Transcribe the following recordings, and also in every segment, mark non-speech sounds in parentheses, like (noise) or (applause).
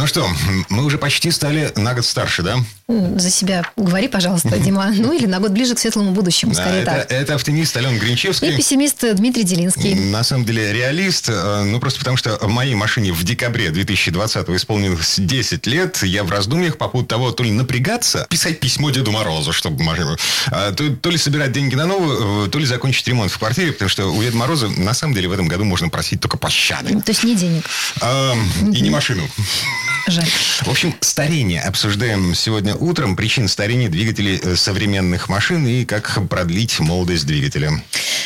Ну что, мы уже почти стали на год старше, да? За себя говори, пожалуйста, (laughs) Дима. Ну или на год ближе к светлому будущему, Да, скорее это, так. это оптимист Алена И Гринчевский. пессимист Дмитрий Делинский. На самом деле реалист, э, ну просто потому что в моей машине в декабре 2020 исполнилось 10 лет, я в раздумьях по поводу того, то ли напрягаться, писать письмо Деду Морозу, чтобы машину, то, то ли собирать деньги на новую, э, то ли закончить ремонт в квартире, потому что у Деда Мороза на самом деле в этом году можно просить только пощады. То есть не денег. А, И не машину. Жаль. В общем, старение обсуждаем сегодня утром. Причины старения двигателей э, современных машин и как продлить молодость двигателя.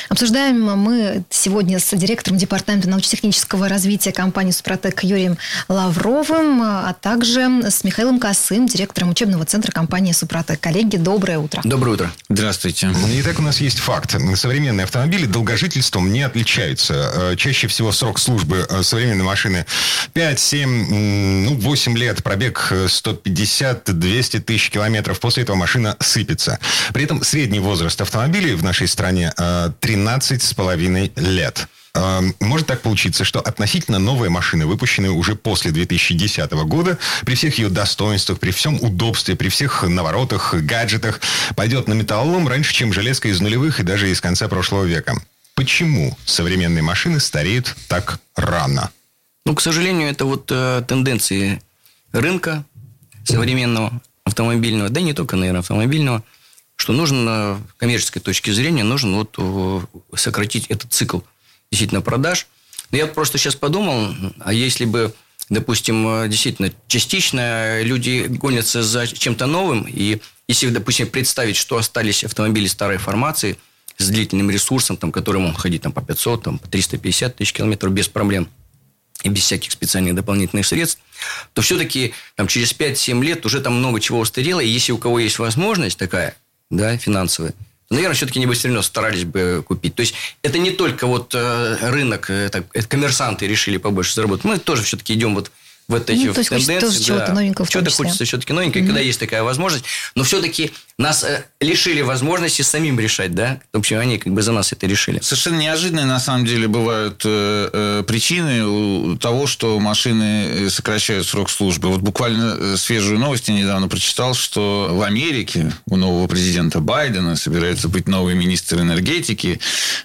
Обсуждаем мы сегодня с директором Департамента научно-технического развития компании «Супротек» Юрием Лавровым, а также с Михаилом Косым, директором учебного центра компании «Супротек». Коллеги, доброе утро. Доброе утро. Здравствуйте. Итак, у нас есть факт. Современные автомобили долгожительством не отличаются. Э, Чаще всего срок службы э, современной машины 5, 7, ну, 8 лет, пробег э, 150-200 тысяч километров. После этого машина сыпется. При этом средний возраст автомобилей в нашей стране э, 13 с половиной лет. Э, Может так получиться, что относительно новая машина, выпущенная уже после 2010 года, при всех ее достоинствах, при всем удобстве, при всех наворотах, гаджетах, пойдет на металлолом раньше, чем железка из нулевых и даже из конца прошлого века. Почему современные машины стареют так рано? Ну, к сожалению, это вот э, тенденции рынка современного автомобильного, да и не только, наверное, автомобильного, что нужно, с коммерческой точки зрения, нужно вот э, сократить этот цикл действительно продаж. Но я просто сейчас подумал, а если бы, допустим, э, действительно частично люди гонятся за чем-то новым, и если, допустим, представить, что остались автомобили старой формации с длительным ресурсом, там, который могут ходить там, по 500, там, по 350 тысяч километров без проблем, и без всяких специальных дополнительных средств, то все-таки там, через 5-7 лет уже там много чего устарело. И если у кого есть возможность такая, да, финансовая, то, наверное, все-таки не бы все равно старались бы купить. То есть, это не только вот э, рынок, это, это коммерсанты решили побольше заработать. Мы тоже все-таки идем вот в эти Ну, то есть, хочется тенденции. тоже чего-то новенького Чего-то хочется все-таки новенького, когда есть такая возможность. Но все-таки нас э, лишили возможности самим решать, да? В общем, они как бы за нас это решили. Совершенно неожиданные, на самом деле, бывают э, э, причины того, что машины э, сокращают срок службы. Вот буквально э, свежую новость я недавно прочитал, что в Америке у нового президента Байдена собирается быть новый министр энергетики,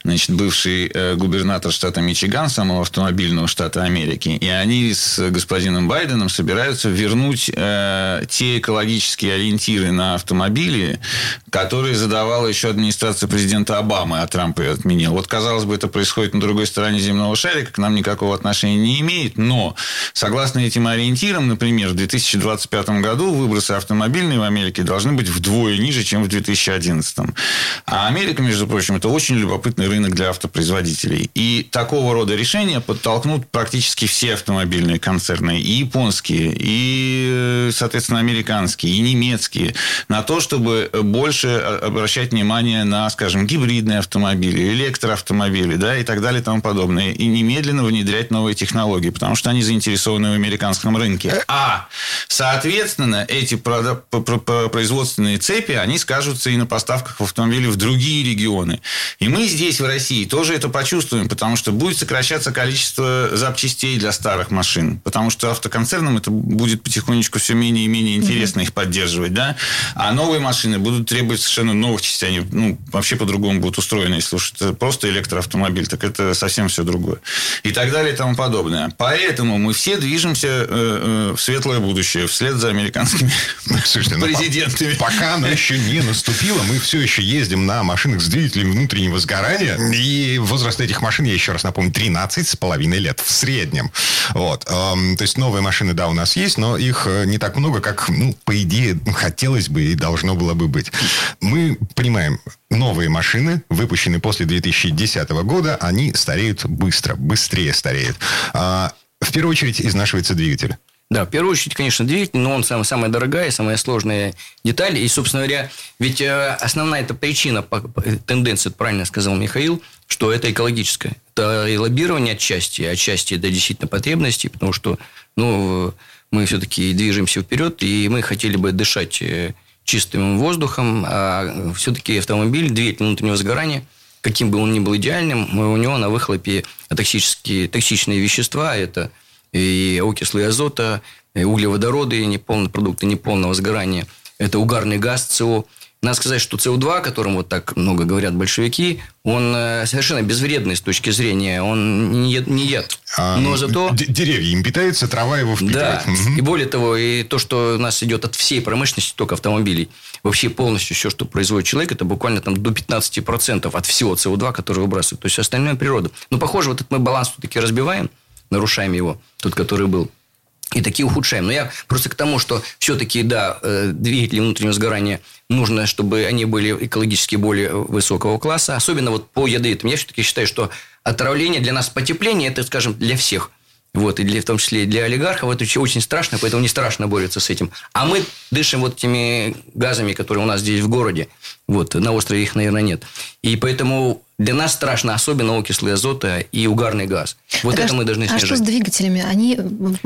значит, бывший э, губернатор штата Мичиган, самого автомобильного штата Америки. И они с господином Байденом собираются вернуть э, те экологические ориентиры на автомобили, которые задавала еще администрация президента Обамы, а Трамп ее отменил. Вот, казалось бы, это происходит на другой стороне земного шарика, к нам никакого отношения не имеет, но согласно этим ориентирам, например, в 2025 году выбросы автомобильные в Америке должны быть вдвое ниже, чем в 2011. А Америка, между прочим, это очень любопытный рынок для автопроизводителей. И такого рода решения подтолкнут практически все автомобильные концерны, и японские, и, соответственно, американские, и немецкие, на то, чтобы больше обращать внимание на, скажем, гибридные автомобили, электроавтомобили, да, и так далее и тому подобное. И немедленно внедрять новые технологии, потому что они заинтересованы в американском рынке. А, соответственно, эти производственные цепи, они скажутся и на поставках в автомобили в другие регионы. И мы здесь, в России, тоже это почувствуем, потому что будет сокращаться количество запчастей для старых машин. Потому что автоконцернам это будет потихонечку все менее и менее интересно их поддерживать, да. А новые машины будут требовать совершенно новых частей. Они ну, вообще по-другому будут устроены. Если уж это просто электроавтомобиль, так это совсем все другое. И так далее и тому подобное. Поэтому мы все движемся э, э, в светлое будущее вслед за американскими Слушайте, ну, президентами. по- Пока оно еще не наступило, мы все еще ездим на машинах с двигателем внутреннего сгорания. И возраст этих машин, я еще раз напомню, 13 с половиной лет в среднем. Вот. Эм, То есть новые машины, да, у нас есть, но их э, не так много, как, ну, по идее, хотелось бы и должно было бы быть. Мы понимаем, новые машины, выпущенные после 2010 года, они стареют быстро, быстрее стареют. А, В первую очередь изнашивается двигатель. Да, в первую очередь, конечно, двигатель, но он сам, самая дорогая, самая сложная деталь. И, собственно говоря, ведь э, основная эта причина, тенденция, правильно сказал Михаил, что это экологическое. Это и лоббирование отчасти, отчасти это действительно потребности, потому что ну, мы все-таки движемся вперед, и мы хотели бы дышать э, чистым воздухом, а все-таки автомобиль, двигатель внутреннего сгорания, каким бы он ни был идеальным, у него на выхлопе токсические, токсичные вещества, это и окислы азота, и углеводороды, неполные продукты неполного сгорания, это угарный газ СО. Надо сказать, что СО2, о котором вот так много говорят большевики, он э, совершенно безвредный с точки зрения, он не, не яд. А, Но зато... Деревья им питаются, трава его впитывает. Да, угу. и более того, и то, что у нас идет от всей промышленности, только автомобилей, вообще полностью все, что производит человек, это буквально там до 15% от всего СО2, который выбрасывает. То есть, остальное природа. Ну, похоже, вот этот мы баланс все-таки разбиваем, нарушаем его, тот, который был и такие ухудшаем. Но я просто к тому, что все-таки, да, э, двигатели внутреннего сгорания нужно, чтобы они были экологически более высокого класса, особенно вот по ядовитым. Я все-таки считаю, что отравление для нас потепление, это, скажем, для всех. Вот, и для, в том числе для олигархов это очень страшно, поэтому не страшно бороться с этим. А мы дышим вот этими газами, которые у нас здесь в городе. Вот, на острове их, наверное, нет. И поэтому для нас страшно особенно окислы азота и угарный газ. Вот так это а мы должны снижать. А что с двигателями? Они,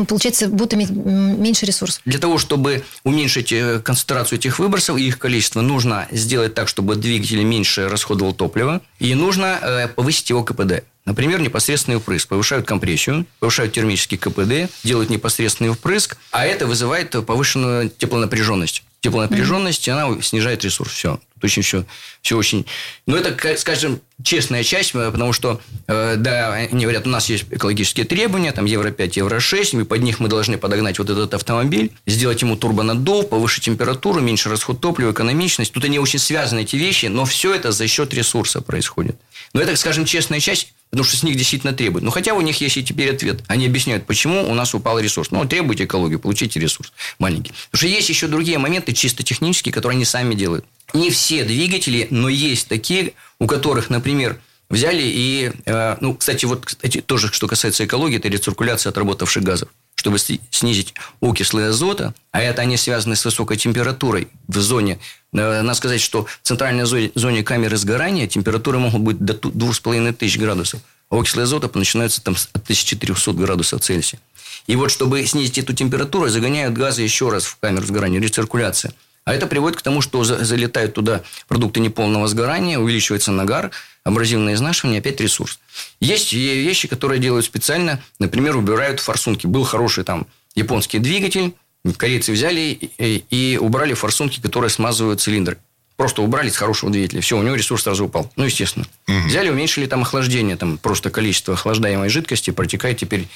получается, будут иметь меньше ресурсов? Для того, чтобы уменьшить э, концентрацию этих выбросов и их количество, нужно сделать так, чтобы двигатель меньше расходовал топливо. И нужно э, повысить его КПД. Например, непосредственный впрыск. Повышают компрессию, повышают термический КПД, делают непосредственный впрыск, а это вызывает повышенную теплонапряженность. Теплонапряженность, она снижает ресурс. Все. Тут очень все, все очень... Ну, это, скажем, честная часть, потому что, э, да, они говорят, у нас есть экологические требования, там Евро-5, Евро-6, и под них мы должны подогнать вот этот автомобиль, сделать ему турбонаддув, повысить температуру, меньше расход топлива, экономичность. Тут они очень связаны, эти вещи, но все это за счет ресурса происходит. Но это, скажем, честная часть, потому что с них действительно требуют. Но хотя у них есть и теперь ответ. Они объясняют, почему у нас упал ресурс. Ну, требуйте экологию, получите ресурс маленький. Потому что есть еще другие моменты чисто технические, которые они сами делают. Не все двигатели, но есть такие, у которых, например, взяли и... Э, ну, кстати, вот кстати, тоже, что касается экологии, это рециркуляция отработавших газов чтобы снизить окислы азота, а это они связаны с высокой температурой в зоне. Э, надо сказать, что в центральной зоне камеры сгорания температуры могут быть до 2500 градусов, а окислы азота начинаются там от 1300 градусов Цельсия. И вот, чтобы снизить эту температуру, загоняют газы еще раз в камеру сгорания, рециркуляция. А это приводит к тому, что залетают туда продукты неполного сгорания, увеличивается нагар, абразивное изнашивание, опять ресурс. Есть вещи, которые делают специально, например, убирают форсунки. Был хороший там японский двигатель, корейцы взяли и, и убрали форсунки, которые смазывают цилиндр. Просто убрали с хорошего двигателя. Все, у него ресурс сразу упал. Ну, естественно. Угу. Взяли, уменьшили там охлаждение. Там просто количество охлаждаемой жидкости протекает теперь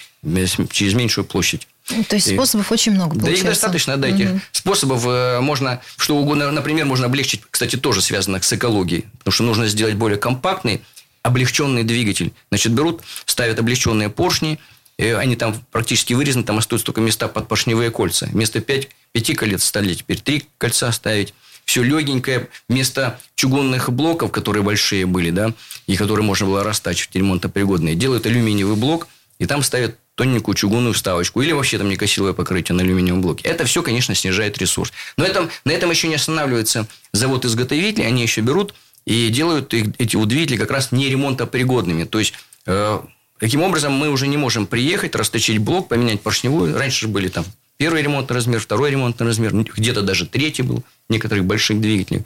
через меньшую площадь. Ну, то есть, способов и, очень много получается. Да их достаточно, дайте. Угу. Способов э, можно, что угодно, например, можно облегчить, кстати, тоже связано с экологией. Потому что нужно сделать более компактный, облегченный двигатель. Значит, берут, ставят облегченные поршни, они там практически вырезаны, там остаются только места под поршневые кольца. Вместо 5, 5 колец стали теперь 3 кольца ставить все легенькое, вместо чугунных блоков, которые большие были, да, и которые можно было растачивать, ремонтопригодные, делают алюминиевый блок, и там ставят тоненькую чугунную вставочку. Или вообще там некосиловое покрытие на алюминиевом блоке. Это все, конечно, снижает ресурс. Но этом, на этом еще не останавливается завод-изготовитель. Они еще берут и делают эти вот двигатели как раз не ремонтопригодными. То есть, э, Таким образом, мы уже не можем приехать, расточить блок, поменять поршневую. Раньше же были там Первый ремонтный размер, второй ремонтный размер, ну, где-то даже третий был, некоторых больших двигателей.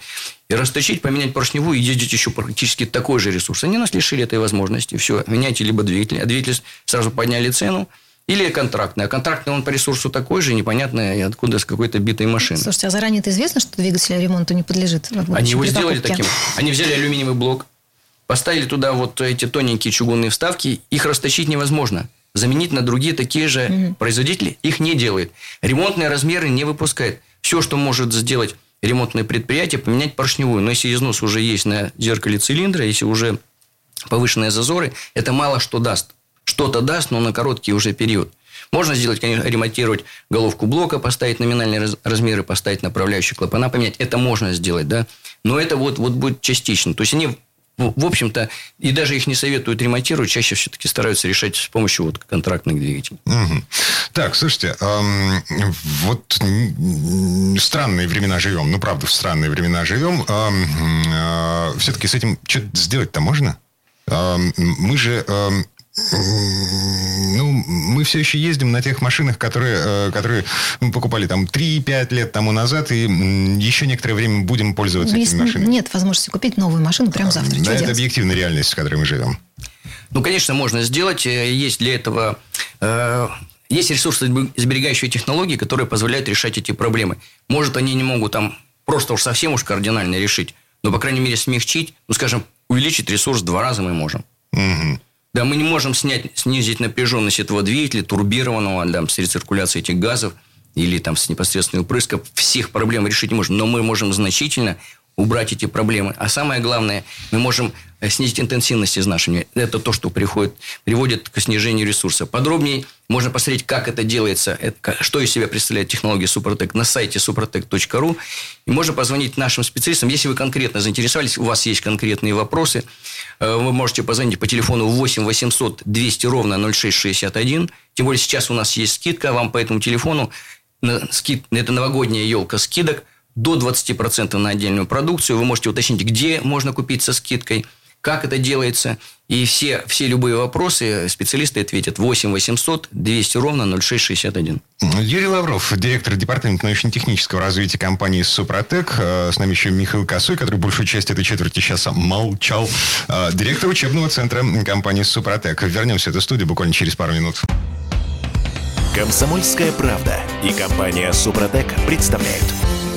И расточить, поменять поршневую и ездить еще практически такой же ресурс. Они нас лишили этой возможности. Все, меняйте либо двигатель, а двигатель сразу подняли цену, или контрактный. А контрактный он по ресурсу такой же, непонятно откуда, с какой-то битой машины. Слушайте, а заранее это известно, что двигатель ремонту не подлежит? Они его сделали таким. Они взяли алюминиевый блок, поставили туда вот эти тоненькие чугунные вставки, их растащить невозможно заменить на другие такие же угу. производители их не делает. Ремонтные размеры не выпускает. Все, что может сделать ремонтное предприятие, поменять поршневую. Но если износ уже есть на зеркале цилиндра, если уже повышенные зазоры, это мало что даст. Что-то даст, но на короткий уже период. Можно сделать, конечно, ремонтировать головку блока, поставить номинальные размеры, поставить направляющие клапана, поменять. Это можно сделать, да. Но это вот, вот будет частично. То есть, они в, в общем-то, и даже их не советуют ремонтировать, чаще все-таки стараются решать с помощью вот контрактных двигателей. Угу. Так, слушайте, эм, вот странные времена живем, ну, правда, в странные времена живем. Эм, э, все-таки с этим что-то сделать-то можно? Мы же ну, мы все еще ездим на тех машинах, которые, э, которые мы покупали там 3-5 лет тому назад, и еще некоторое время будем пользоваться Если этими машинами. Нет возможности купить новую машину прямо завтра. Да, Что это делать? объективная реальность, в которой мы живем. Ну, конечно, можно сделать. Э, Есть для этого... э, Есть ресурсосберегающие технологии, которые позволяют решать эти проблемы. Может, они не могут там просто уж совсем уж кардинально решить, но, по крайней мере, смягчить, ну, скажем, увеличить ресурс в два раза мы можем. Мгм. Да, мы не можем снять, снизить напряженность этого двигателя, турбированного, там, с рециркуляцией этих газов или там с непосредственной упрыском. Всех проблем решить не можем, но мы можем значительно убрать эти проблемы. А самое главное, мы можем э, снизить интенсивность изнашивания. Это то, что приходит, приводит к снижению ресурса. Подробнее можно посмотреть, как это делается, что из себя представляет технология Супротек на сайте suprotec.ru. И можно позвонить нашим специалистам. Если вы конкретно заинтересовались, у вас есть конкретные вопросы, э, вы можете позвонить по телефону 8 800 200 ровно 0661. Тем более сейчас у нас есть скидка вам по этому телефону. Скид, это новогодняя елка скидок до 20% на отдельную продукцию. Вы можете уточнить, где можно купить со скидкой, как это делается. И все, все любые вопросы специалисты ответят 8 800 200 ровно 0661. Юрий Лавров, директор департамента научно-технического развития компании «Супротек». Э, С нами еще Михаил Косой, который большую часть этой четверти часа молчал. Э, Директор учебного центра компании «Супротек». Вернемся в эту студию буквально через пару минут. Комсомольская правда и компания Супротек представляют.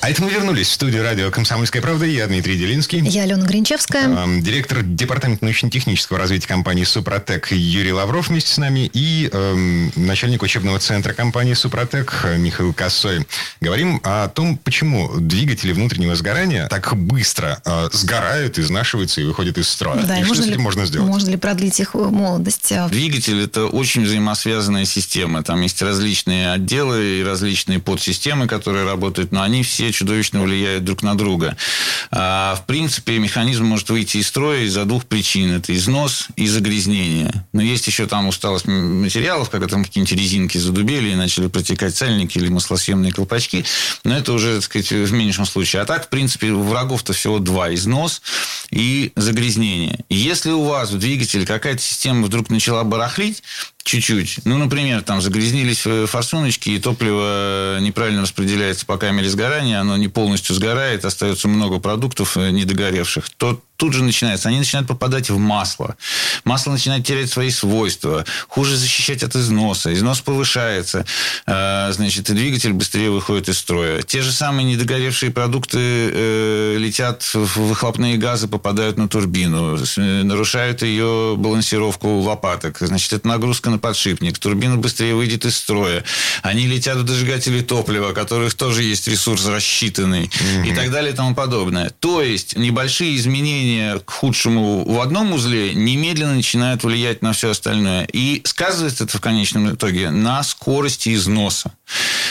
А это мы вернулись в студию радио «Комсомольская правда». Я Дмитрий Делинский. Я Алена Гринчевская. Директор департамента научно-технического развития компании «Супротек» Юрий Лавров вместе с нами и эм, начальник учебного центра компании «Супротек» Михаил Косой. Говорим о том, почему двигатели внутреннего сгорания так быстро э, сгорают, изнашиваются и выходят из строя. Да, и и что можно с ли, этим можно сделать? Можно ли продлить их э, молодость? А, Двигатель – это очень взаимосвязанная система. Там есть различные отделы и различные подсистемы, которые работают, но они все чудовищно влияют друг на друга. А, в принципе, механизм может выйти из строя из-за двух причин. Это износ и загрязнение. Но есть еще там усталость материалов, когда там какие-нибудь резинки задубели и начали протекать сальники или маслосъемные колпачки. Но это уже, так сказать, в меньшем случае. А так, в принципе, врагов-то всего два. Износ и загрязнение. Если у вас в двигателе какая-то система вдруг начала барахлить, чуть-чуть. Ну, например, там загрязнились э, форсуночки, и топливо неправильно распределяется по камере сгорания, оно не полностью сгорает, остается много продуктов э, недогоревших, то тут же начинается. Они начинают попадать в масло. Масло начинает терять свои свойства. Хуже защищать от износа. Износ повышается. Э, Значит, и двигатель быстрее выходит из строя. Те же самые недогоревшие продукты э, летят в выхлопные газы, попадают на турбину, э, нарушают ее балансировку лопаток. Значит, это нагрузка на подшипник. Турбина быстрее выйдет из строя. Они летят в дожигатели топлива, у которых тоже есть ресурс рассчитанный. И так далее и тому подобное. То есть, небольшие изменения к худшему в одном узле немедленно начинают влиять на все остальное. И сказывается это в конечном итоге на скорости износа.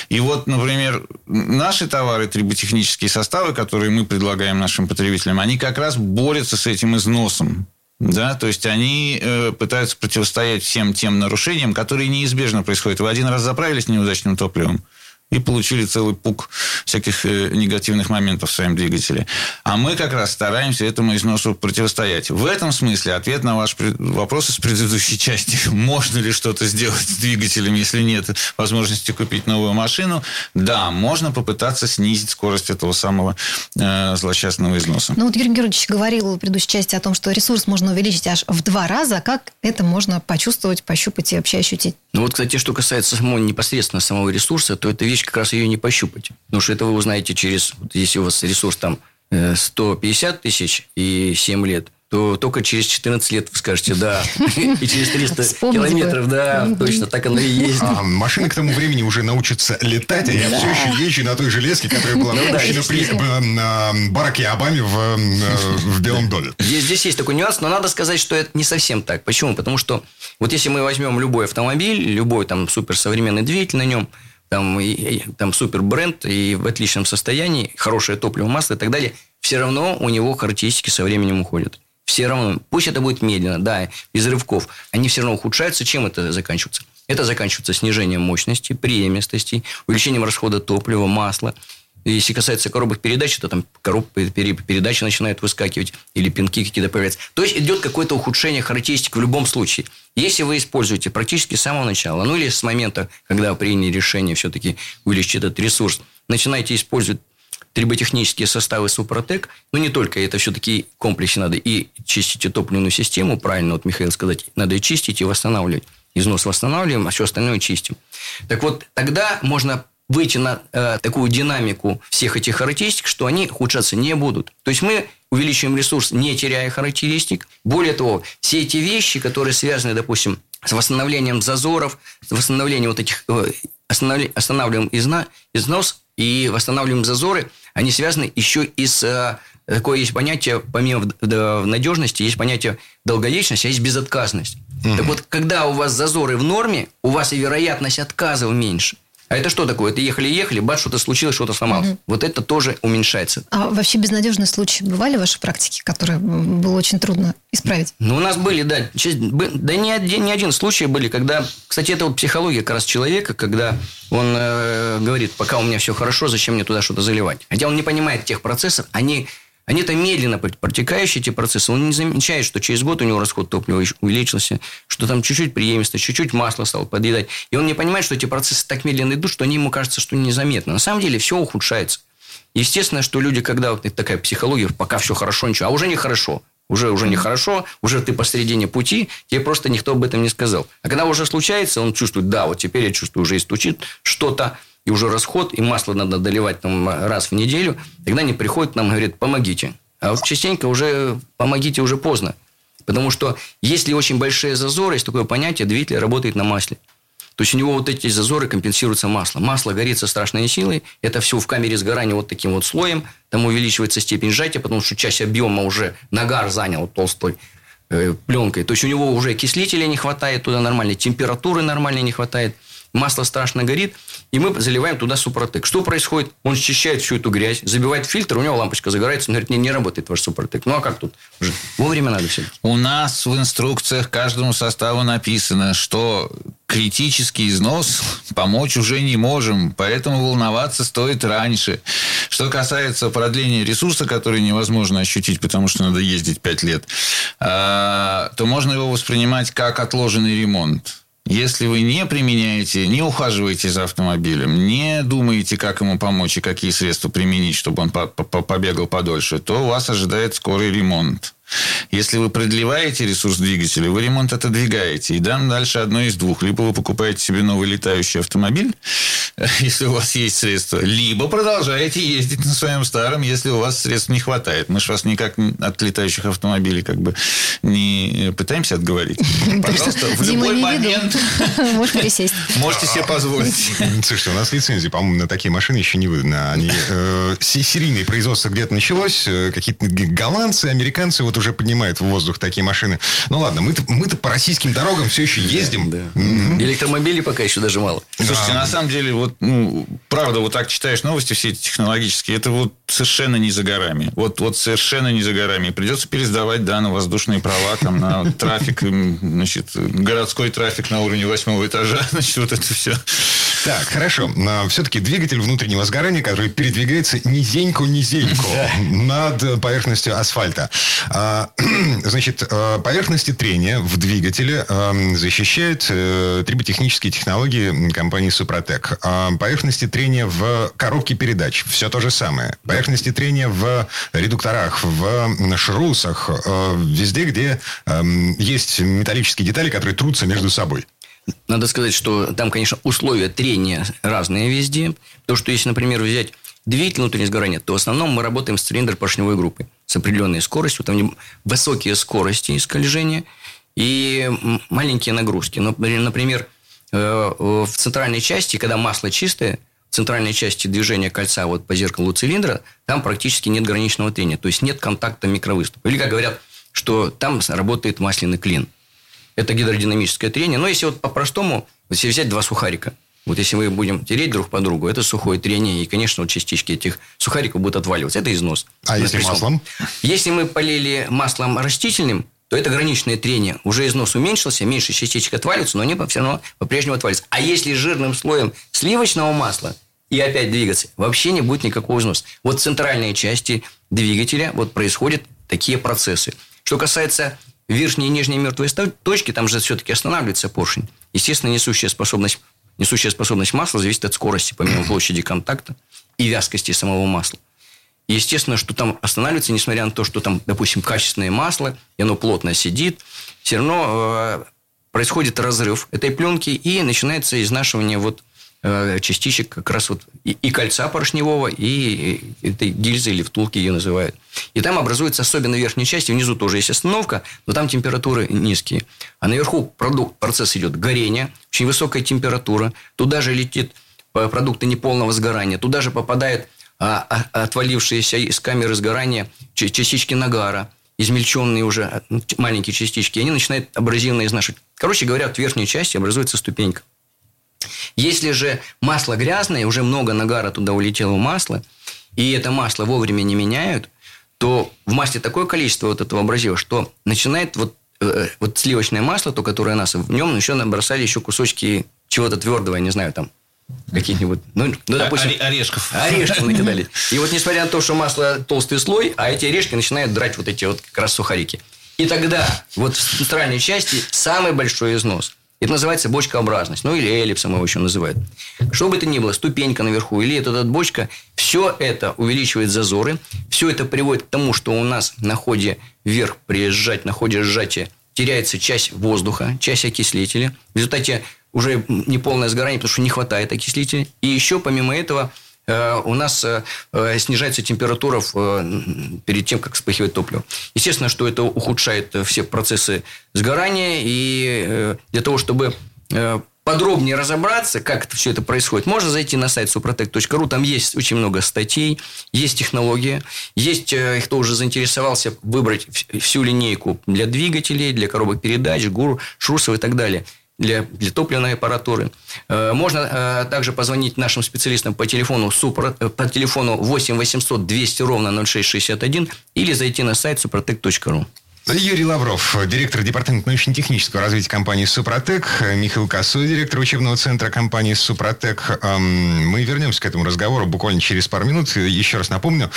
И вот, например, наши товары, триботехнические составы, которые мы предлагаем нашим потребителям, они как раз борются с этим износом. Да, то есть они э, пытаются противостоять всем тем нарушениям, которые неизбежно происходят. Вы один раз заправились неудачным топливом и получили целый пук всяких э, негативных моментов в своем двигателе. А мы как раз стараемся этому износу противостоять. В этом смысле ответ на ваш вопрос из предыдущей части. (laughs) Можно ли что-то сделать с двигателем, если нет возможности купить новую машину? Да, можно попытаться снизить скорость этого самого э, злосчастного износа. Ну вот Юрий Георгиевич говорил в предыдущей части о том, что ресурс можно увеличить аж в два раза. Как это можно почувствовать, пощупать и вообще ощутить? Ну вот, кстати, что касается самого непосредственно самого ресурса, то эта вещь как раз ее не пощупать. Потому что это вы узнаете через, вот если у вас ресурс там э, 150 тысяч и 7 лет, то только через 14 лет вы скажете «да». (laughs) И через 300 Вспомнить бы. километров «да», Мгм. точно так оно и есть. А, машины к тому времени уже научатся летать, а я все еще езжу на той железке, которая была Ну да, при э, э, Бараке Обаме в, э, в Белом доме. Здесь, здесь есть такой нюанс, но надо сказать, что это не совсем так. Почему? Потому что вот если мы возьмем любой автомобиль, любой там суперсовременный двигатель на нем, там, и, там супер бренд и в отличном состоянии, хорошее топливо, масло и так далее, все равно у него характеристики со временем уходят. Все равно, пусть это будет медленно, да, без рывков, они все равно ухудшаются. Чем это заканчивается? Это заканчивается снижением мощности, преемистости, увеличением расхода топлива, масла. Если касается коробок передач, то там коробки передачи начинают выскакивать или пинки какие-то появляются. То есть идет какое-то ухудшение характеристик в любом случае. Если вы используете практически с самого начала, ну или с момента, когда приняли решение все-таки увеличить этот ресурс, начинаете использовать триботехнические составы Супротек, но не только, это все-таки комплексе надо и чистить топливную систему, правильно вот Михаил сказать, надо и чистить, и восстанавливать. Износ восстанавливаем, а все остальное чистим. Так вот, тогда можно выйти на э, такую динамику всех этих характеристик, что они ухудшаться не будут. То есть мы увеличиваем ресурс, не теряя характеристик. Более того, все эти вещи, которые связаны, допустим, с восстановлением зазоров, с восстановлением вот этих... Э, останавливаем изна, износ и восстанавливаем зазоры, они связаны еще и с... Э, такое есть понятие, помимо надежности, есть понятие долговечности, а есть безотказность. Угу. Так вот, когда у вас зазоры в норме, у вас и вероятность отказов меньше. А это что такое? Это ехали-ехали, бац, что-то случилось, что-то сломалось. Угу. Вот это тоже уменьшается. А вообще безнадежные случаи бывали в вашей практике, которые было очень трудно исправить? Ну, у нас были, да. Да не один, не один случай были, когда... Кстати, это вот психология как раз человека, когда он э, говорит, пока у меня все хорошо, зачем мне туда что-то заливать? Хотя он не понимает тех процессов, они они то медленно протекающие эти процессы. Он не замечает, что через год у него расход топлива увеличился, что там чуть-чуть преемисто, чуть-чуть масла стало подъедать. И он не понимает, что эти процессы так медленно идут, что они ему кажется, что незаметно. На самом деле все ухудшается. Естественно, что люди, когда вот такая психология, пока все хорошо, ничего, а уже нехорошо, уже, уже нехорошо, уже ты посередине пути, тебе просто никто об этом не сказал. А когда уже случается, он чувствует, да, вот теперь я чувствую, уже истучит что-то, и уже расход, и масло надо доливать там раз в неделю, тогда они приходят нам и говорят, помогите. А вот частенько уже помогите уже поздно. Потому что если очень большие зазоры, есть такое понятие, двигатель работает на масле. То есть у него вот эти зазоры компенсируются маслом. Масло горит со страшной силой. Это все в камере сгорания вот таким вот слоем. Там увеличивается степень сжатия, потому что часть объема уже нагар занял толстой э, пленкой. То есть у него уже окислителя не хватает туда нормальной, температуры нормальной не хватает масло страшно горит, и мы заливаем туда супротек. Что происходит? Он счищает всю эту грязь, забивает фильтр, у него лампочка загорается, он говорит, не, не работает ваш супротек. Ну, а как тут? Вовремя надо все. У нас в инструкциях каждому составу написано, что критический износ помочь уже не можем, поэтому волноваться стоит раньше. Что касается продления ресурса, который невозможно ощутить, потому что надо ездить 5 лет, а, то можно его воспринимать как отложенный ремонт. Если вы не применяете, не ухаживаете за автомобилем, не думаете, как ему помочь и какие средства применить, чтобы он побегал подольше, то вас ожидает скорый ремонт. Если вы продлеваете ресурс двигателя, вы ремонт отодвигаете. И там дальше одно из двух. Либо вы покупаете себе новый летающий автомобиль, (laughs) если у вас есть средства, либо продолжаете ездить на своем старом, если у вас средств не хватает. Мы же вас никак от летающих автомобилей как бы не пытаемся отговорить. (laughs) Пожалуйста, в любой момент (laughs) можете присесть. Можете себе позволить. Слушайте, у нас лицензии, по-моему, на такие машины еще не выдано. Они э, серийное производство где-то началось. Э, какие-то голландцы, американцы вот уже поднимают в воздух такие машины. Ну ладно, мы-то, мы-то по российским дорогам все еще ездим. Да, да. Mm-hmm. Электромобилей пока еще даже мало. Слушайте, на самом деле, вот, ну, правда, вот так читаешь новости все эти технологические, это вот совершенно не за горами. Вот, вот совершенно не за горами. Придется пересдавать, да, на воздушные права, там, на трафик, (laughs) значит, городской трафик на уровне восьмого этажа, (laughs) значит, вот это все. Так, хорошо. Все-таки двигатель внутреннего сгорания, который передвигается низенько-низенько над поверхностью асфальта. А, (clears throat) значит, э, поверхности трения в двигателе э, защищают э, триботехнические технологии компании Супротек. А поверхности трения в коробке передач все то же самое. Поверхности трения в редукторах, в шрусах, везде, где есть металлические детали, которые трутся между собой. Надо сказать, что там, конечно, условия трения разные везде. То, что если, например, взять двигатель внутреннего сгорания, то в основном мы работаем с цилиндр-поршневой группой с определенной скоростью. Там высокие скорости скольжения и маленькие нагрузки. Например, э, в центральной части, когда масло чистое, в центральной части движения кольца вот по зеркалу цилиндра, там практически нет граничного трения. То есть, нет контакта микровыступа. Или, как говорят, что там работает масляный клин. Это гидродинамическое трение. Но если вот по-простому, если взять два сухарика, Вот если мы будем тереть друг по другу, это сухое трение, и, конечно, вот частички этих сухариков будут отваливаться. Это износ. А если маслом? Если мы полили маслом растительным, то это граничное трение. Уже износ уменьшился, меньше частичек отваливаются, но они все равно по-прежнему отваливаются. А если жирным слоем сливочного масла и опять двигаться, вообще не будет никакого износа. Вот в центральной части двигателя вот происходят такие процессы. Что касается верхней и нижней мертвой точки, там же все-таки останавливается поршень. Естественно, несущая способность, несущая способность масла зависит от скорости, помимо (clears throat) площади контакта и вязкости самого масла. естественно, что там останавливается, несмотря на то, что там, допустим, качественное масло, и оно плотно сидит, все равно э, происходит разрыв этой пленки, и начинается изнашивание вот частичек как раз вот и, и кольца поршневого, и, и этой гильзы или втулки ее называют. И там образуется особенно в верхней части, внизу тоже есть остановка, но там температуры низкие. А наверху продукт, процесс идет горение, очень высокая температура, туда же летит продукты неполного сгорания, туда же попадают а, а, отвалившиеся из камеры сгорания частички нагара, измельченные уже а, маленькие частички, и они начинают абразивно изнашивать. Короче говоря, в верхней части образуется ступенька. Если же масло грязное, уже много нагара туда улетело масла, и это масло вовремя не меняют, то в масле такое количество вот этого абразива, что начинает вот, э, вот сливочное масло, то, которое у нас, в нем еще набросали еще кусочки чего-то твердого, я не знаю, там, каких-нибудь, ну, ну допустим... Орешков. Орешков накидали. (laughs) И вот несмотря на то, что масло толстый слой, а эти орешки начинают драть вот эти вот как раз сухарики. И тогда вот в центральной части самый большой износ. Это называется бочкообразность, ну или эллипсом его еще называют. Что бы это ни было, ступенька наверху или эта, бочка, все это увеличивает зазоры, все это приводит к тому, что у нас на ходе вверх при сжать, на ходе сжатия теряется часть воздуха, часть окислителя. В результате уже неполное сгорание, потому что не хватает окислителя. И еще помимо этого у нас э, э, снижается температура перед тем, как вспыхивает топливо. Естественно, что это ухудшает все процессы сгорания. И для того, чтобы подробнее разобраться, как это все это происходит, можно зайти на сайт suprotec.ru. Там есть очень много статей, есть технологии, есть, кто уже заинтересовался, выбрать всю линейку для двигателей, для коробок передач, гур, шрусов и так далее для, для топливной аппаратуры. Э, можно э, также позвонить нашим специалистам по телефону, э, по телефону 8 800 200 ровно 0661 или зайти на сайт suprotec.ru. Юрий Лавров, директор департамента научно-технического развития компании «Супротек», Михаил Косой, директор учебного центра компании «Супротек». Мы вернемся к этому разговору буквально через пару минут. Еще раз напомню,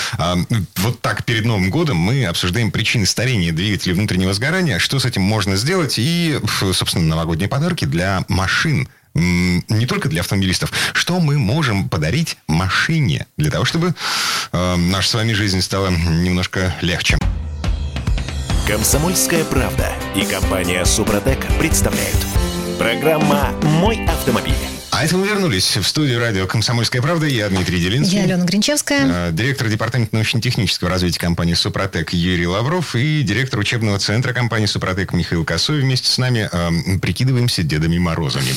вот так перед Новым годом мы обсуждаем причины старения двигателей внутреннего сгорания, что с этим можно сделать и, собственно, новогодние подарки для машин не только для автомобилистов, что мы можем подарить машине для того, чтобы э, наша с вами жизнь стала немножко легче. Комсомольская правда и компания Супротек представляют. Программа «Мой автомобиль». А это мы вернулись в студию радио «Комсомольская правда». Я Дмитрий Делинский. Я Алена Гринчевская. Э, директор департамента научно-технического развития компании «Супротек» Юрий Лавров и директор учебного центра компании «Супротек» Михаил Косой. Вместе с нами э, прикидываемся Дедами Морозами.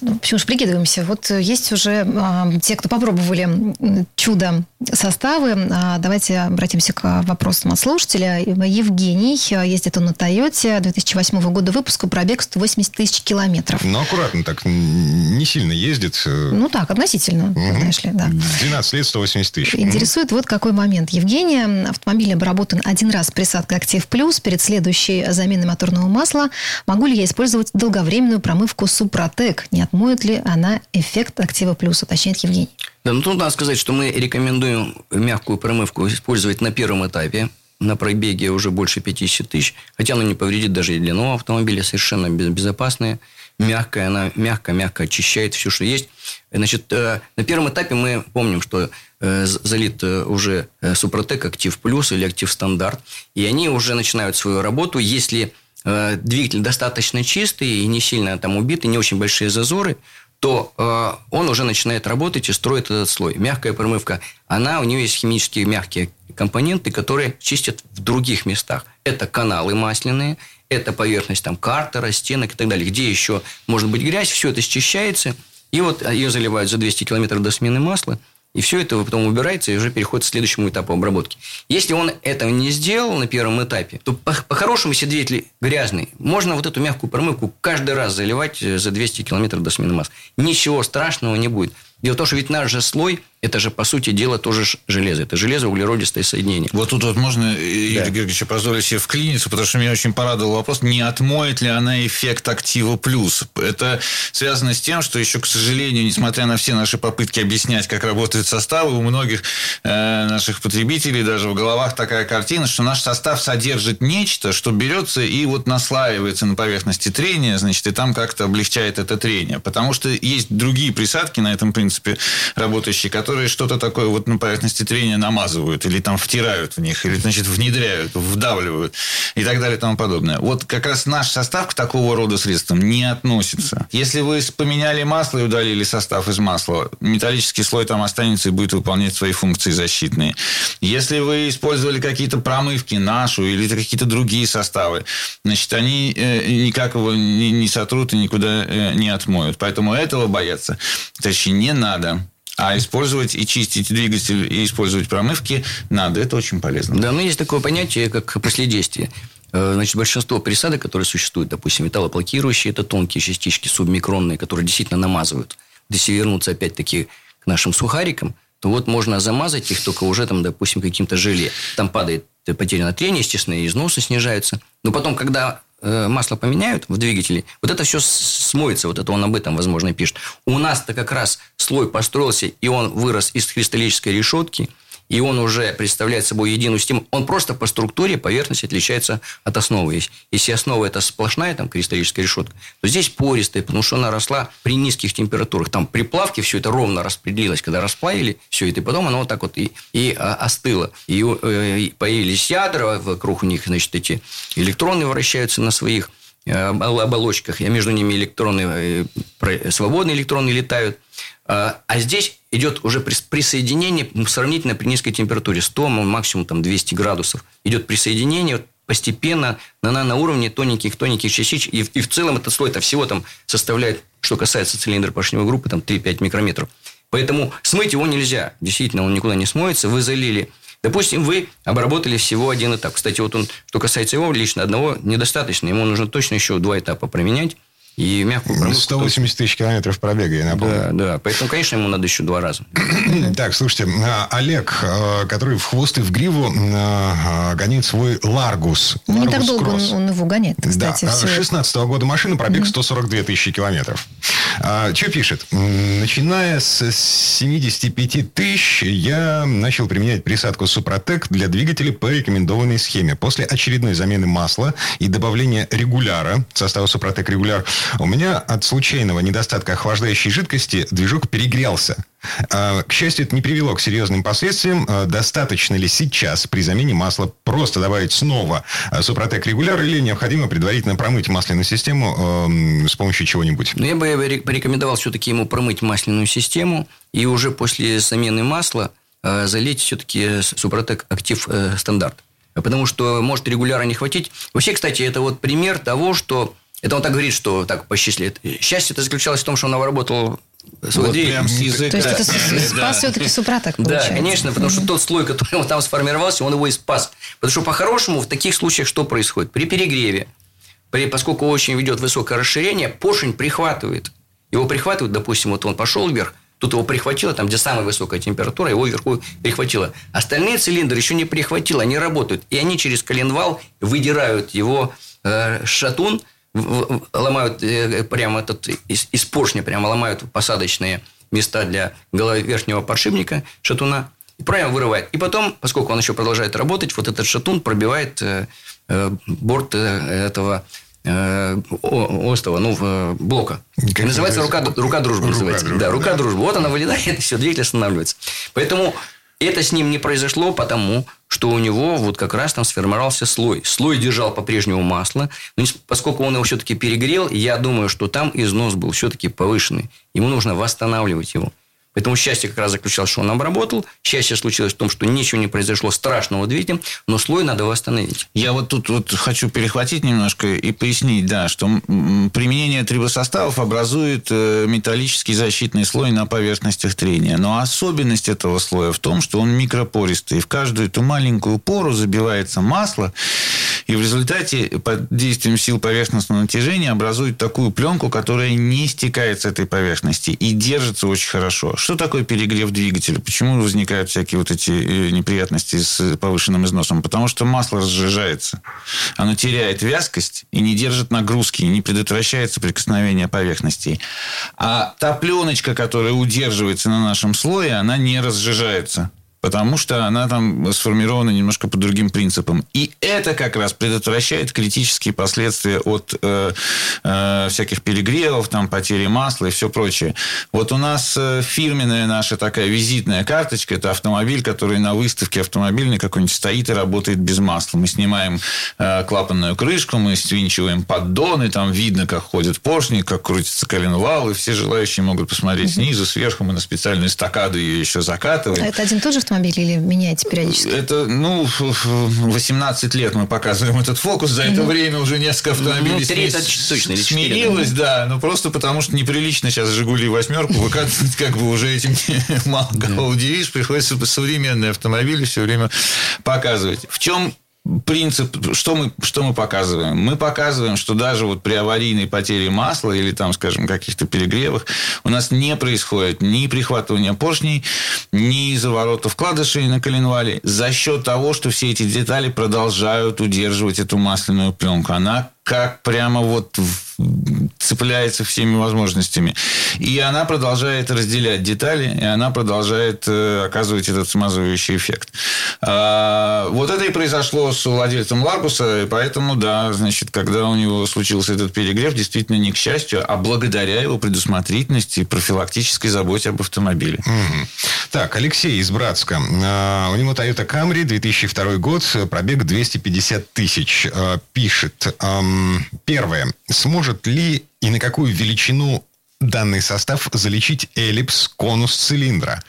Ну, почему же прикидываемся? Вот есть уже а, те, кто попробовали чудо составы. А, давайте обратимся к вопросам от слушателя. Евгений ездит он на Тойоте 2008 года выпуска, пробег 180 тысяч километров. Ну, аккуратно так, не сильно ездит. Ну, так, относительно, угу. знаешь ли, да. 12 лет, 180 тысяч. Интересует вот какой момент. Евгения, автомобиль обработан один раз присадкой «Актив Плюс» перед следующей заменой моторного масла. Могу ли я использовать долговременную промывку Супротек? Не отмоет ли она эффект «Актива Плюс», уточняет Евгений. Да, ну тут надо сказать, что мы рекомендуем мягкую промывку использовать на первом этапе, на пробеге уже больше 50 тысяч, хотя она не повредит даже и нового автомобиля, совершенно безопасная, мягкая, она мягко-мягко очищает все, что есть. Значит, э, на первом этапе мы помним, что э, залит э, уже Супротек Актив Плюс или Актив Стандарт, и они уже начинают свою работу, если двигатель достаточно чистый и не сильно там убитый, не очень большие зазоры, то э, он уже начинает работать и строит этот слой. Мягкая промывка, она, у нее есть химические мягкие компоненты, которые чистят в других местах. Это каналы масляные, это поверхность там картера, стенок и так далее. Где еще может быть грязь, все это счищается, и вот ее заливают за 200 километров до смены масла, И все это потом убирается и уже переходит к следующему этапу обработки. Если он этого не сделал на первом этапе, то по-хорошему, если двигатель грязный, можно вот эту мягкую промывку каждый раз заливать э, за 200 километров до смены масла. Ничего страшного не будет. Дело в том, что ведь наш же слой, это же, по сути дела, тоже железо. Это железо-углеродистое соединение. Вот тут вот можно, да. Игорь Георгиевич, позволить себе вклиниться, потому что меня очень порадовал вопрос, не отмоет ли она эффект актива плюс. Это связано с тем, что еще, к сожалению, несмотря на все наши попытки объяснять, как работают составы, у многих э, наших потребителей даже в головах такая картина, что наш состав содержит нечто, что берется и вот наслаивается на поверхности трения, значит, и там как-то облегчает это трение. Потому что есть другие присадки на этом принципе, принципе, работающие, которые что-то такое вот на поверхности трения намазывают, или там втирают в них, или, значит, внедряют, вдавливают и так далее и тому подобное. Вот как раз наш состав к такого рода средствам не относится. Если вы поменяли масло и удалили состав из масла, металлический слой там останется и будет выполнять свои функции защитные. Если вы использовали какие-то промывки, нашу или какие-то другие составы, значит, они э, никак его не, не сотрут и никуда э, не отмоют. Поэтому этого бояться, точнее, не надо. А использовать и чистить двигатель, и использовать промывки надо. Это очень полезно. Да, но есть такое понятие, как последействие. Э, значит, большинство присадок, которые существуют, допустим, металлоблокирующие, это тонкие частички субмикронные, которые действительно намазывают. Если вернуться опять-таки к нашим сухарикам, то вот можно замазать их только уже, там, допустим, каким-то желе. Там падает потеря на трение, естественно, износы снижаются. Но потом, когда масло поменяют в двигателе, вот это все смоется, вот это он об этом, возможно, пишет. У нас-то как раз слой построился, и он вырос из кристаллической решетки – и он уже представляет собой единую систему, он просто по структуре поверхности отличается от основы. Если основа это сплошная там кристаллическая решетка, то здесь пористая, потому что она росла при низких температурах. Там при плавке все это ровно распределилось, когда расплавили все это, и потом оно вот так вот и, и а, остыло. И, э, и появились ядра, вокруг них, значит, эти электроны вращаются на своих э, оболочках, и между ними электроны, э, свободные электроны летают – а, а здесь идет уже присоединение сравнительно при низкой температуре. 100, максимум там 200 градусов. Идет присоединение постепенно на наноуровне тоненьких-тоненьких частичек. И, и в целом этот слой -то всего там составляет, что касается цилиндра поршневой группы, там 3-5 микрометров. Поэтому смыть его нельзя. Действительно, он никуда не смоется. Вы залили Допустим, вы обработали всего один этап. Кстати, вот он, что касается его лично, одного недостаточно. Ему нужно точно еще два этапа променять и мягкую промывку. 180 тысяч километров пробега, я напомню. Да, да. Поэтому, конечно, ему надо еще два раза. (clears throat) так, слушайте, а, Олег, а, который в хвост и в гриву а, гоняет свой Ларгус. Ну, не так долго он, он его гоняет, кстати. Да, 16 -го года машина, пробег 142 тысячи километров. Что пишет? Начиная с 75 тысяч я начал применять присадку Супротек для двигателя по рекомендованной схеме. После очередной замены масла и добавления регуляра, состава Супротек регуляр, у меня от случайного недостатка охлаждающей жидкости движок перегрелся. А, к счастью, это не привело к серьезным последствиям. А, достаточно ли сейчас при замене масла просто добавить снова Супротек регуляр или необходимо предварительно промыть масляную систему с помощью чего-нибудь? Ну, я бы порекомендовал все-таки ему промыть масляную систему и уже после замены масла а, залить все-таки Супротек Актив э, стандарт. Потому что может регуляра не хватить. Вообще, кстати, это вот пример того, что это он так говорит, что так посчастливит. Счастье это заключалось в том, что он обработал свой вот прям с языка. То есть, это (laughs) спас все-таки Супротек, получается. Да, конечно, потому что тот слой, который он там сформировался, он его и спас. Потому что, по-хорошему, в таких случаях что происходит? При перегреве, при, поскольку очень ведет высокое расширение, поршень прихватывает. Его прихватывает, допустим, вот он пошел вверх, Тут его прихватило, там, где самая высокая температура, его вверху прихватило. Остальные цилиндры еще не прихватило, они работают. И они через коленвал выдирают его э, шатун, ломают э, прямо этот, из, из поршня прямо ломают посадочные места для головы верхнего подшипника шатуна и прямо вырывает. И потом, поскольку он еще продолжает работать, вот этот шатун пробивает э, э, борт этого остова, ну, блока. Как называется рука, рука дружбы. Рука называется. Дружбы, да, рука да. дружбы. Вот она вылетает, и все, двигатель останавливается. Поэтому это с ним не произошло, потому что у него вот как раз там сформировался слой. Слой держал по-прежнему масло, но поскольку он его все-таки перегрел, я думаю, что там износ был все-таки повышенный. Ему нужно восстанавливать его. Поэтому счастье как раз заключалось, что он обработал. Счастье случилось в том, что ничего не произошло страшного двигателем, но слой надо восстановить. Я вот тут вот хочу перехватить немножко и пояснить, да, что применение трибосоставов образует э, металлический защитный слой на поверхностях трения. Но особенность этого слоя в том, что он микропористый. В каждую эту маленькую пору забивается масло, и в результате под действием сил поверхностного натяжения образует такую пленку, которая не стекает с этой поверхности и держится очень хорошо. Что такое перегрев двигателя? Почему возникают всякие вот эти э, неприятности с повышенным износом? Потому что масло разжижается. Оно теряет вязкость и не держит нагрузки, и не предотвращает соприкосновение поверхностей. А та пленочка, которая удерживается на нашем слое, она не разжижается потому что она там сформирована немножко по другим принципам. И это как раз предотвращает критические последствия от э, э, всяких перегревов, там, потери масла и все прочее. Вот у нас э, фирменная наша такая визитная карточка, это автомобиль, который на выставке автомобильной какой-нибудь стоит и работает без масла. Мы снимаем э, клапанную крышку, мы свинчиваем поддоны, там видно, как ходят поршни, как крутится коленвал, и все желающие могут посмотреть снизу, сверху, мы на специальную стакаду ее еще закатываем. Это один тот же автомобиль или меняете периодически? Это, ну, 18 лет мы показываем этот фокус. За это время уже несколько автомобилей ну, 3 это точно, смирилось, да. Но просто потому, что неприлично сейчас «Жигули» восьмерку выкатывать, как бы уже этим (laughs) мало кого удивишь. Приходится современные автомобили все время показывать. В чем принцип, что мы, что мы показываем? Мы показываем, что даже вот при аварийной потере масла или там, скажем, каких-то перегревах у нас не происходит ни прихватывания поршней, ни заворота вкладышей на коленвале за счет того, что все эти детали продолжают удерживать эту масляную пленку. Она как прямо вот цепляется всеми возможностями. И она продолжает разделять детали, и она продолжает э, оказывать этот смазывающий эффект. А, вот это и произошло с владельцем Ларгуса, и поэтому, да, значит, когда у него случился этот перегрев, действительно не к счастью, а благодаря его предусмотрительности и профилактической заботе об автомобиле. Так, Алексей из Братска. А, у него Toyota Camry, 2002 год, пробег 250 тысяч. А, пишет, Первое. Сможет ли и на какую величину данный состав залечить эллипс, конус цилиндра?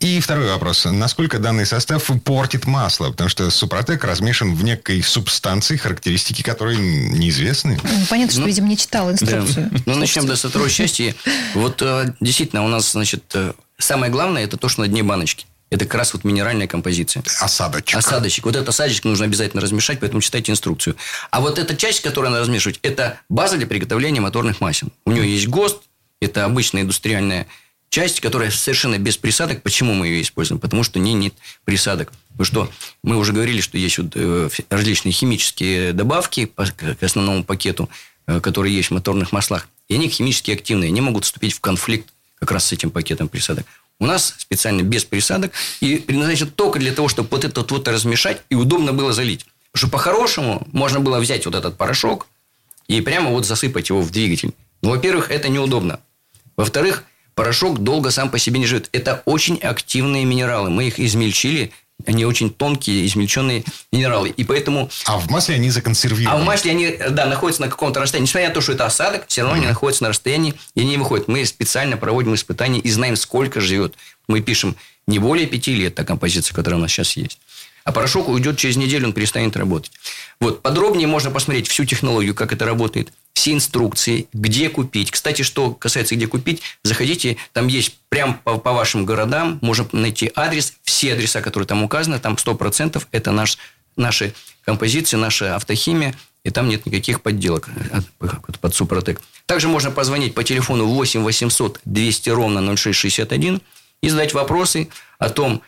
И второй вопрос. Насколько данный состав портит масло? Потому что Супротек размешан в некой субстанции, характеристики которой неизвестны. Ну, понятно, что, ну, видимо, не читал инструкцию. Да. Ну, начнем да, со второй части. Вот э, действительно у нас, значит, э, самое главное, это то, что на дне баночки. Это как раз вот минеральная композиция. Осадочек. Осадочек. Вот этот осадочек нужно обязательно размешать, поэтому читайте инструкцию. А вот эта часть, которую надо размешивать, это база для приготовления моторных масел. У нее есть ГОСТ, это обычная индустриальная часть, которая совершенно без присадок. Почему мы ее используем? Потому что не нет присадок. Потому что мы уже говорили, что есть вот э, различные химические добавки к основному пакету, э, которые есть в моторных маслах. И они химически активные. Они могут вступить в конфликт как раз с этим пакетом присадок. У нас специально без присадок и предназначен только для того, чтобы вот это вот размешать и удобно было залить. Потому что по-хорошему можно было взять вот этот порошок и прямо вот засыпать его в двигатель. Ну, во-первых, это неудобно. Во-вторых, порошок долго сам по себе не живет. Это очень активные минералы. Мы их измельчили они очень тонкие, измельченные минералы. И поэтому... А в масле они законсервированы? А в масле они, да, находятся на каком-то расстоянии. Несмотря на то, что это осадок, все равно mm-hmm. они находятся на расстоянии и они не выходят. Мы специально проводим испытания и знаем, сколько живет. Мы пишем не более пяти лет, та композиция, которая у нас сейчас есть. А порошок уйдет через неделю, он перестанет работать. Вот, подробнее можно посмотреть всю технологию, как это работает все инструкции, где купить. Кстати, что касается где купить, заходите, там есть прям по, по вашим городам, можно найти адрес, все адреса, которые там указаны, там 100% это наш, наши композиции, наша автохимия, и там нет никаких подделок под Супротек. Также можно позвонить по телефону 8 800 200 ровно 0661 и задать вопросы о том,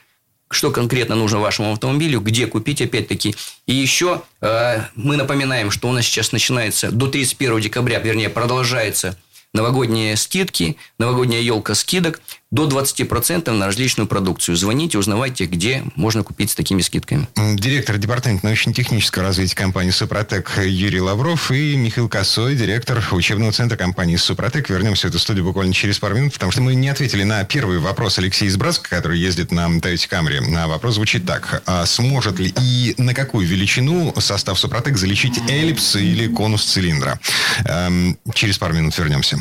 что конкретно нужно вашему автомобилю, где купить, опять-таки. И еще э, мы напоминаем, что у нас сейчас начинается до 31 декабря, вернее, продолжается новогодние скидки, новогодняя елка скидок до 20% на различную продукцию. Звоните, узнавайте, где можно купить с такими скидками. Директор департамента научно-технического развития компании «Супротек» Юрий Лавров и Михаил Косой, директор учебного центра компании «Супротек». Вернемся в эту студию буквально через пару минут, потому что мы не ответили на первый вопрос Алексея из Братска, который ездит на Toyota Camry. На вопрос звучит так. А сможет ли и на какую величину состав «Супротек» залечить эллипс или конус цилиндра? Эм, через пару минут вернемся.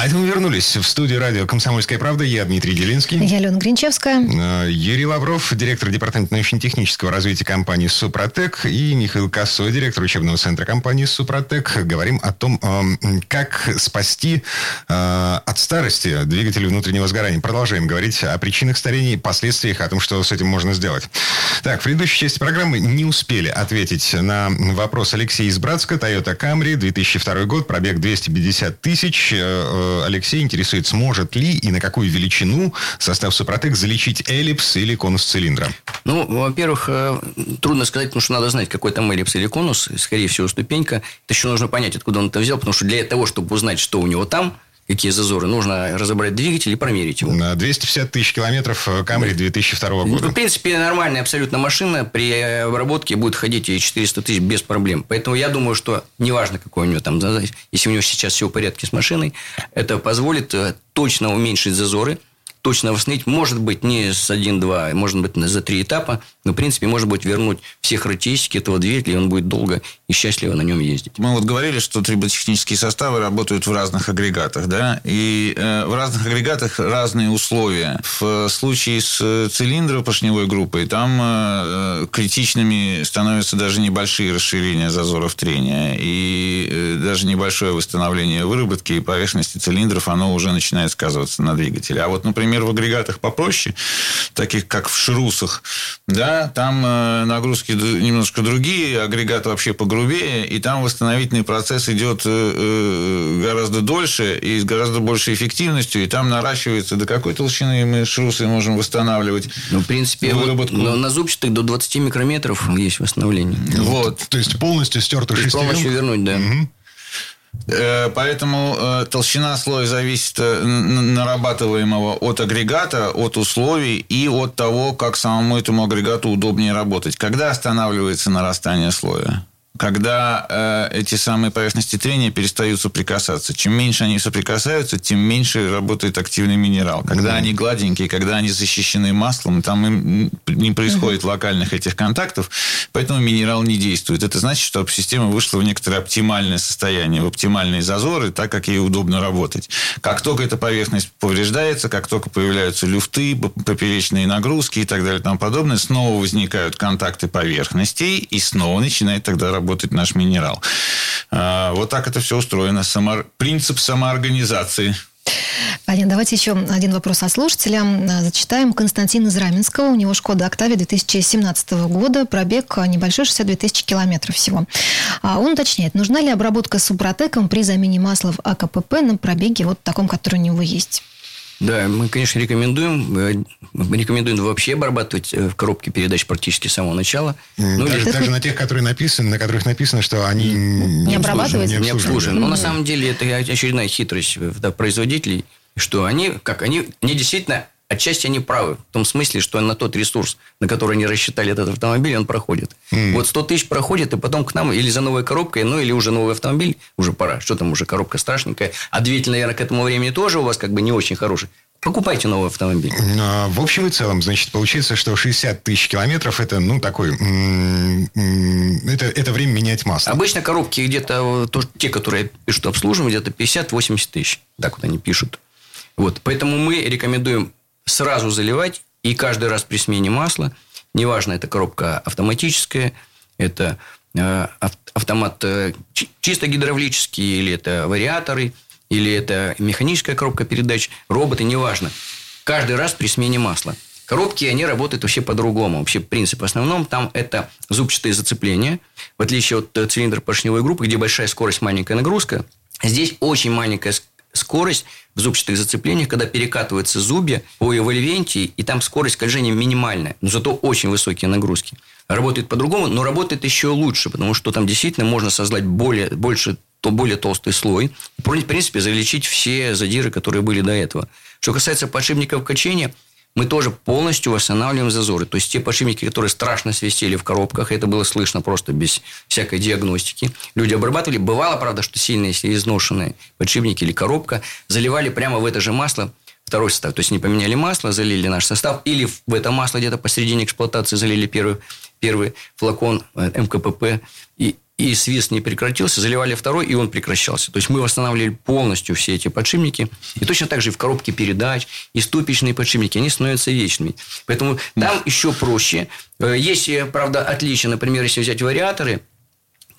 А это мы вернулись в студию радио «Комсомольская правда». Я Дмитрий Делинский. Я Алена Гринчевская. Э, Юрий Лавров, директор департамента научно-технического развития компании «Супротек». И Михаил Косой, директор учебного центра компании «Супротек». Говорим о том, э, как спасти э, от старости двигатели внутреннего сгорания. Продолжаем говорить о причинах старения последствиях, о том, что с этим можно сделать. Так, в предыдущей части программы не успели ответить на вопрос Алексея из Братска. Toyota Camry, 2002 год, пробег 250 тысяч Алексей интересует, сможет ли и на какую величину состав Супротек залечить эллипс или конус цилиндра? Ну, во-первых, э, трудно сказать, потому что надо знать, какой там эллипс или конус. Скорее всего, ступенька. Это еще нужно понять, откуда он это взял, потому что для того, чтобы узнать, что у него там, какие зазоры, нужно разобрать двигатель и промерить его. На 250 тысяч километров Камри 2002 года. Ну, в принципе, нормальная абсолютно машина при обработке будет ходить и 400 тысяч без проблем. Поэтому я думаю, что неважно, какой у него там, если у него сейчас все в порядке с машиной, это позволит э, точно уменьшить зазоры – точно восстановить. Может быть, не с 1-2, может быть, за три этапа. Но, в принципе, может быть, вернуть все характеристики этого двигателя, и он будет долго и счастливо на нем ездить. Мы вот говорили, что триботехнические составы работают в разных агрегатах, да, и э, в разных агрегатах разные условия. В случае с цилиндропоршневой группой там э, критичными становятся даже небольшие расширения зазоров трения, и э, даже небольшое восстановление выработки и поверхности цилиндров, оно уже начинает сказываться на двигателе. А вот, например, в агрегатах попроще, таких как в шрусах, да, там э, нагрузки немножко другие, агрегат вообще погрубее, и там восстановительный процесс идет э, э, гораздо дольше и с гораздо большей эффективностью, и там наращивается до какой толщины мы шрусы можем восстанавливать. Ну, в принципе, вот, но на зубчатых до 20 микрометров есть восстановление. Вот. То есть полностью стертый шестеренку? Полностью вернуть, да. Угу. Поэтому толщина слоя зависит нарабатываемого от агрегата, от условий и от того, как самому этому агрегату удобнее работать. Когда останавливается нарастание слоя? Когда э, эти самые поверхности трения перестают соприкасаться. Чем меньше они соприкасаются, тем меньше работает активный минерал. Когда mm-hmm. они гладенькие, когда они защищены маслом, там им не происходит mm-hmm. локальных этих контактов, поэтому минерал не действует. Это значит, что система вышла в некоторое оптимальное состояние, в оптимальные зазоры, так как ей удобно работать. Как только эта поверхность повреждается, как только появляются люфты, поперечные нагрузки и так далее и тому подобное, снова возникают контакты поверхностей, и снова начинает тогда работать работать наш минерал. А, вот так это все устроено. Само... Принцип самоорганизации. Понятно. Давайте еще один вопрос от слушателя. Зачитаем Константина из Раменского. У него Шкода Октавия 2017 года. Пробег небольшой, 62 тысячи километров всего. А он уточняет, нужна ли обработка супротеком при замене масла в АКПП на пробеге вот таком, который у него есть? Да, мы, конечно, рекомендуем. Э, рекомендуем вообще обрабатывать э, в коробке передач практически с самого начала. Ну, даже, или... даже на тех, которые написаны, на которых написано, что они не, не обрабатываются. Не обслужены. Но на самом деле это очередная хитрость да, производителей, что они, как они, они действительно Отчасти они правы. В том смысле, что на тот ресурс, на который они рассчитали этот автомобиль, он проходит. Mm. Вот 100 тысяч проходит, и потом к нам или за новой коробкой, ну, или уже новый автомобиль, уже пора. Что там уже, коробка страшненькая. А двигатель, наверное, к этому времени тоже у вас как бы не очень хороший. Покупайте новый автомобиль. А, в общем и целом, значит, получается, что 60 тысяч километров это, ну, такой... Это, это время менять масло. Обычно коробки где-то, то, те, которые пишут обслуживание, где-то 50-80 тысяч. Так вот они пишут. Вот. Поэтому мы рекомендуем сразу заливать и каждый раз при смене масла, неважно, это коробка автоматическая, это э, автомат э, чисто гидравлический или это вариаторы, или это механическая коробка передач, роботы, неважно. Каждый раз при смене масла. Коробки, они работают вообще по-другому. Вообще принцип основном там это зубчатые зацепления. В отличие от э, цилиндра поршневой группы, где большая скорость, маленькая нагрузка, здесь очень маленькая скорость в зубчатых зацеплениях, когда перекатываются зубья по эвольвенте, и там скорость скольжения минимальная, но зато очень высокие нагрузки. Работает по-другому, но работает еще лучше, потому что там действительно можно создать более, больше, то более толстый слой. В принципе, залечить все задиры, которые были до этого. Что касается подшипников качения – мы тоже полностью восстанавливаем зазоры. То есть, те подшипники, которые страшно свистели в коробках, это было слышно просто без всякой диагностики. Люди обрабатывали. Бывало, правда, что сильно, если изношенные подшипники или коробка, заливали прямо в это же масло второй состав. То есть, не поменяли масло, залили наш состав, или в это масло где-то посередине эксплуатации залили первый, первый флакон э, МКПП, и, и свист не прекратился, заливали второй, и он прекращался. То есть, мы восстанавливали полностью все эти подшипники. И точно так же и в коробке передач, и ступичные подшипники, они становятся вечными. Поэтому там еще проще. Э, есть, э, правда, отличие, например, если взять вариаторы,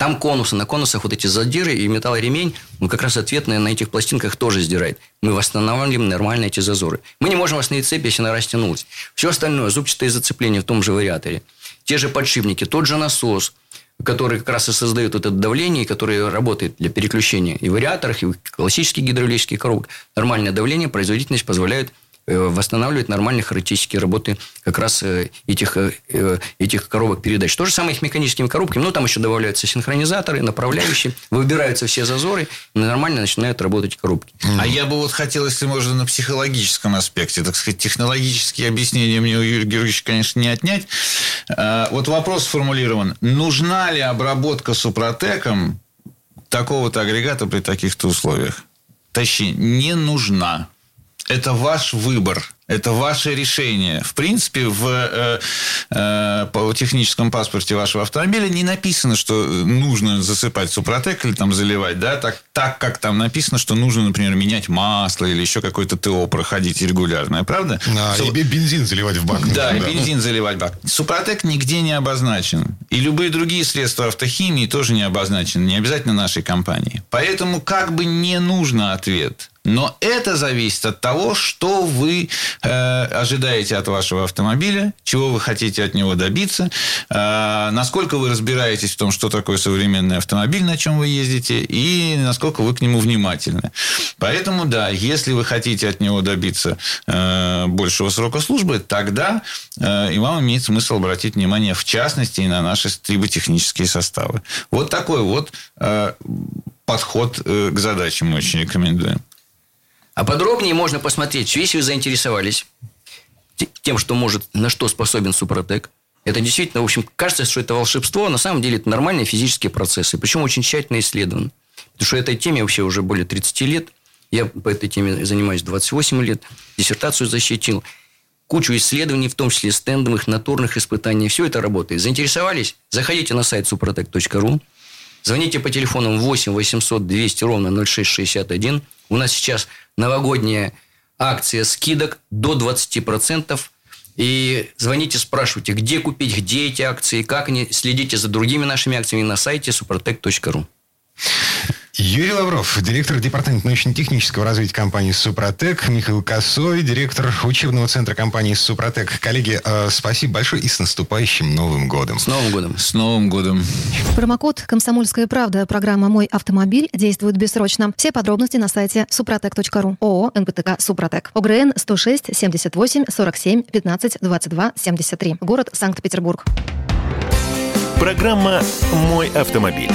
там конусы, на конусах вот эти задиры и металлоремень, он как раз ответные на этих пластинках тоже сдирает. Мы восстанавливаем нормально эти зазоры. Мы не можем восстановить цепь, если она растянулась. Все остальное, зубчатые зацепления в том же вариаторе, те же подшипники, тот же насос, который как раз и создает вот это давление, который работает для переключения и вариаторах, и классических гидравлических коробках. Нормальное давление, производительность позволяет Э, восстанавливать нормальные характеристики работы как раз э, этих, э, этих коробок передач. То же самое их механическими коробками. Ну, там еще добавляются синхронизаторы, направляющие, выбираются все зазоры, и нормально начинают работать коробки. А я бы вот хотел, если можно, на психологическом аспекте, так сказать, технологические объяснения мне у Юрия Георгиевича, конечно, не отнять. Вот вопрос сформулирован. Нужна ли обработка супротеком такого-то агрегата при таких-то условиях? Точнее, не нужна. Это ваш выбор. Это ваше решение. В принципе, в э, э, по техническом паспорте вашего автомобиля не написано, что нужно засыпать супротек или там заливать, да, так, так как там написано, что нужно, например, менять масло или еще какое-то ТО проходить регулярное, правда? А, Су... и бензин заливать в бак. Да, да, и бензин заливать в бак. Супротек нигде не обозначен. И любые другие средства автохимии тоже не обозначены. Не обязательно нашей компании. Поэтому как бы не нужно ответ – но это зависит от того, что вы э, ожидаете от вашего автомобиля, чего вы хотите от него добиться, э, насколько вы разбираетесь в том, что такое современный автомобиль, на чем вы ездите, и насколько вы к нему внимательны. Поэтому, да, если вы хотите от него добиться э, большего срока службы, тогда э, и вам имеет смысл обратить внимание, в частности, и на наши триботехнические составы. Вот такой вот э, подход э, к задаче мы очень рекомендуем. А подробнее можно посмотреть, если вы заинтересовались тем, что может, на что способен Супротек. Это действительно, в общем, кажется, что это волшебство, а на самом деле это нормальные физические процессы. Причем очень тщательно исследован. Потому что этой теме вообще уже более 30 лет. Я по этой теме занимаюсь 28 лет. Диссертацию защитил. Кучу исследований, в том числе стендовых, натурных испытаний. Все это работает. Заинтересовались? Заходите на сайт suprotec.ru. Звоните по телефону 8 800 200 ровно 0661. У нас сейчас новогодняя акция скидок до 20%. И звоните, спрашивайте, где купить, где эти акции, как они. Следите за другими нашими акциями на сайте suprotec.ru. Юрий Лавров, директор департамента научно-технического развития компании «Супротек», Михаил Косой, директор учебного центра компании «Супротек». Коллеги, э, спасибо большое и с наступающим Новым годом. С Новым годом. С Новым годом. Промокод «Комсомольская правда» программа «Мой автомобиль» действует бессрочно. Все подробности на сайте супротек.ру. ООО «НПТК Супротек». ОГРН 106 78 47 15 22 73. Город Санкт-Петербург. Программа «Мой автомобиль».